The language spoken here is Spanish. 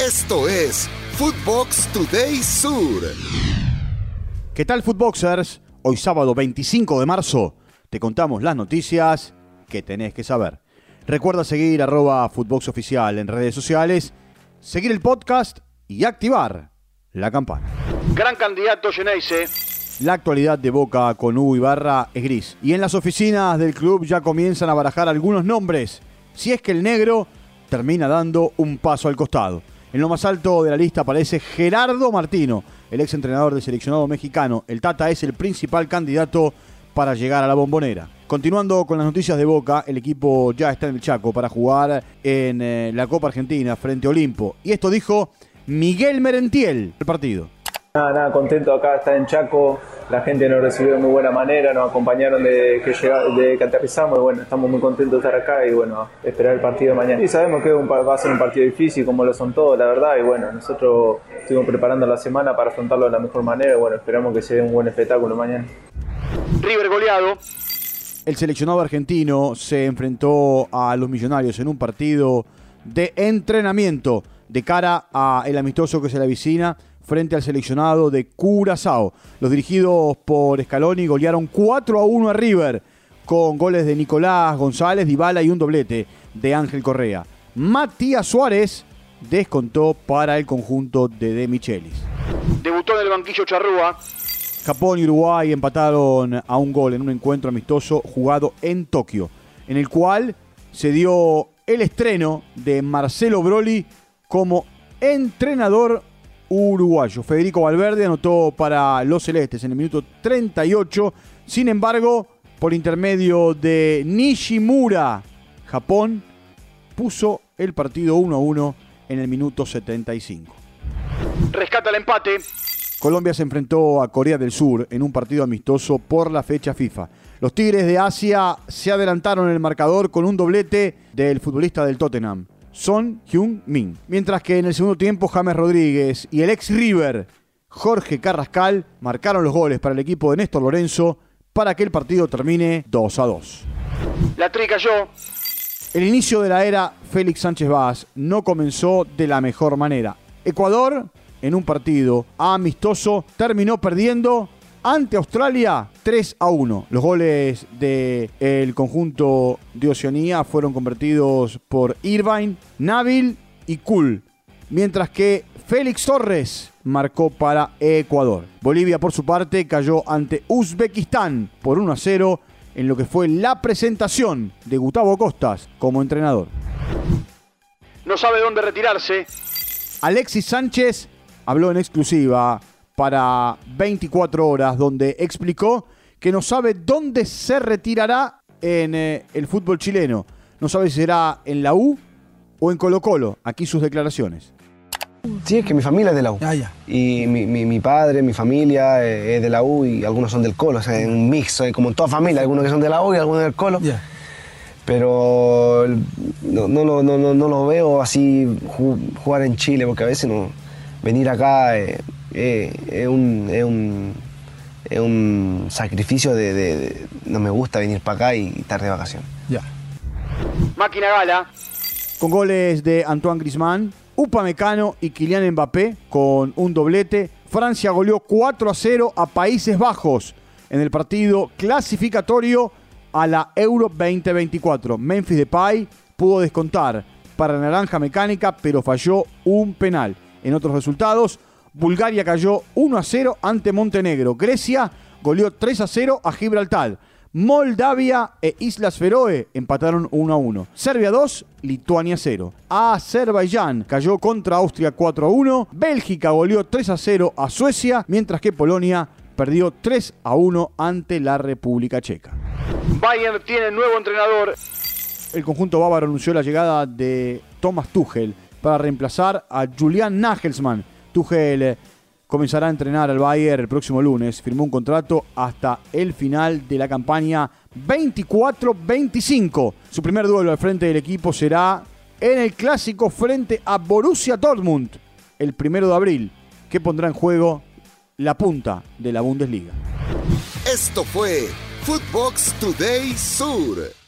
Esto es Footbox Today Sur. ¿Qué tal, Footboxers? Hoy sábado 25 de marzo te contamos las noticias que tenés que saber. Recuerda seguir arroba Footbox Oficial en redes sociales, seguir el podcast y activar la campana. Gran candidato Geneise. La actualidad de Boca con Hugo Ibarra es gris. Y en las oficinas del club ya comienzan a barajar algunos nombres. Si es que el negro termina dando un paso al costado. En lo más alto de la lista aparece Gerardo Martino, el ex entrenador del seleccionado mexicano. El Tata es el principal candidato para llegar a la bombonera. Continuando con las noticias de Boca, el equipo ya está en el Chaco para jugar en eh, la Copa Argentina frente a Olimpo. Y esto dijo Miguel Merentiel, el partido. Nada, nada, contento acá estar en Chaco. La gente nos recibió de muy buena manera, nos acompañaron de que, llega, de que aterrizamos y bueno, estamos muy contentos de estar acá y bueno, esperar el partido de mañana. Y sabemos que va a ser un partido difícil como lo son todos, la verdad, y bueno, nosotros estuvimos preparando la semana para afrontarlo de la mejor manera y bueno, esperamos que sea un buen espectáculo mañana. River goleado. El seleccionado argentino se enfrentó a los millonarios en un partido de entrenamiento de cara al amistoso que se le avicina frente al seleccionado de Curazao. Los dirigidos por Scaloni golearon 4 a 1 a River con goles de Nicolás González, Dybala y un doblete de Ángel Correa. Matías Suárez descontó para el conjunto de De Michelis. Debutó en el banquillo Charrúa. Japón y Uruguay empataron a un gol en un encuentro amistoso jugado en Tokio, en el cual se dio el estreno de Marcelo Broli como entrenador uruguayo. Federico Valverde anotó para los celestes en el minuto 38. Sin embargo, por intermedio de Nishimura, Japón puso el partido 1 a 1 en el minuto 75. Rescata el empate. Colombia se enfrentó a Corea del Sur en un partido amistoso por la fecha FIFA. Los Tigres de Asia se adelantaron en el marcador con un doblete del futbolista del Tottenham, Son Hyun-min. Mientras que en el segundo tiempo James Rodríguez y el ex River, Jorge Carrascal, marcaron los goles para el equipo de Néstor Lorenzo para que el partido termine 2 a 2. La tri cayó. El inicio de la era Félix Sánchez Vaz no comenzó de la mejor manera. Ecuador en un partido amistoso, terminó perdiendo ante Australia 3 a 1. Los goles del conjunto de Oceanía fueron convertidos por Irvine, Nabil y Kul, mientras que Félix Torres marcó para Ecuador. Bolivia, por su parte, cayó ante Uzbekistán por 1 a 0 en lo que fue la presentación de Gustavo Costas como entrenador. No sabe dónde retirarse. Alexis Sánchez habló en exclusiva para 24 horas, donde explicó que no sabe dónde se retirará en eh, el fútbol chileno. No sabe si será en la U o en Colo Colo. Aquí sus declaraciones. Sí, es que mi familia es de la U. Ah, ya. Y mi, mi- mi padre, mi familia eh, es de la U y algunos son del Colo. O sea, es un mix, eh, como en toda familia. Algunos que son de la U y algunos del Colo. Ya. Pero no, no, lo- no, no, no lo veo así ju- jugar en Chile, porque a veces no, venir acá eh, es, un, es, un, es un sacrificio de, de- de- No me gusta venir para acá y estar de vacaciones. Ya. Máquina Gala. Con goles de Antoine Griezmann, Upamecano y Kylian Mbappé con un doblete. Francia goleó 4 a 0 a Países Bajos en el partido clasificatorio a la Euro 2024. Memphis Depay pudo descontar para Naranja Mecánica, pero falló un penal. En otros resultados, Bulgaria cayó 1 a 0 ante Montenegro. Grecia goleó 3 a 0 a Gibraltar. Moldavia e Islas Feroe empataron 1 a 1. Serbia 2, Lituania 0. Azerbaiyán cayó contra Austria 4 a 1. Bélgica goleó 3 a 0 a Suecia, mientras que Polonia perdió 3 a 1 ante la República Checa. Bayern tiene nuevo entrenador. El conjunto bávaro anunció la llegada de Thomas Tuchel para reemplazar a Julian Nagelsmann. Tuchel comenzará a entrenar al Bayern el próximo lunes. Firmó un contrato hasta el final de la campaña 24-25. Su primer duelo al frente del equipo será en el clásico frente a Borussia Dortmund el primero de abril, que pondrá en juego la punta de la Bundesliga. Esto fue Footbox Today Sur.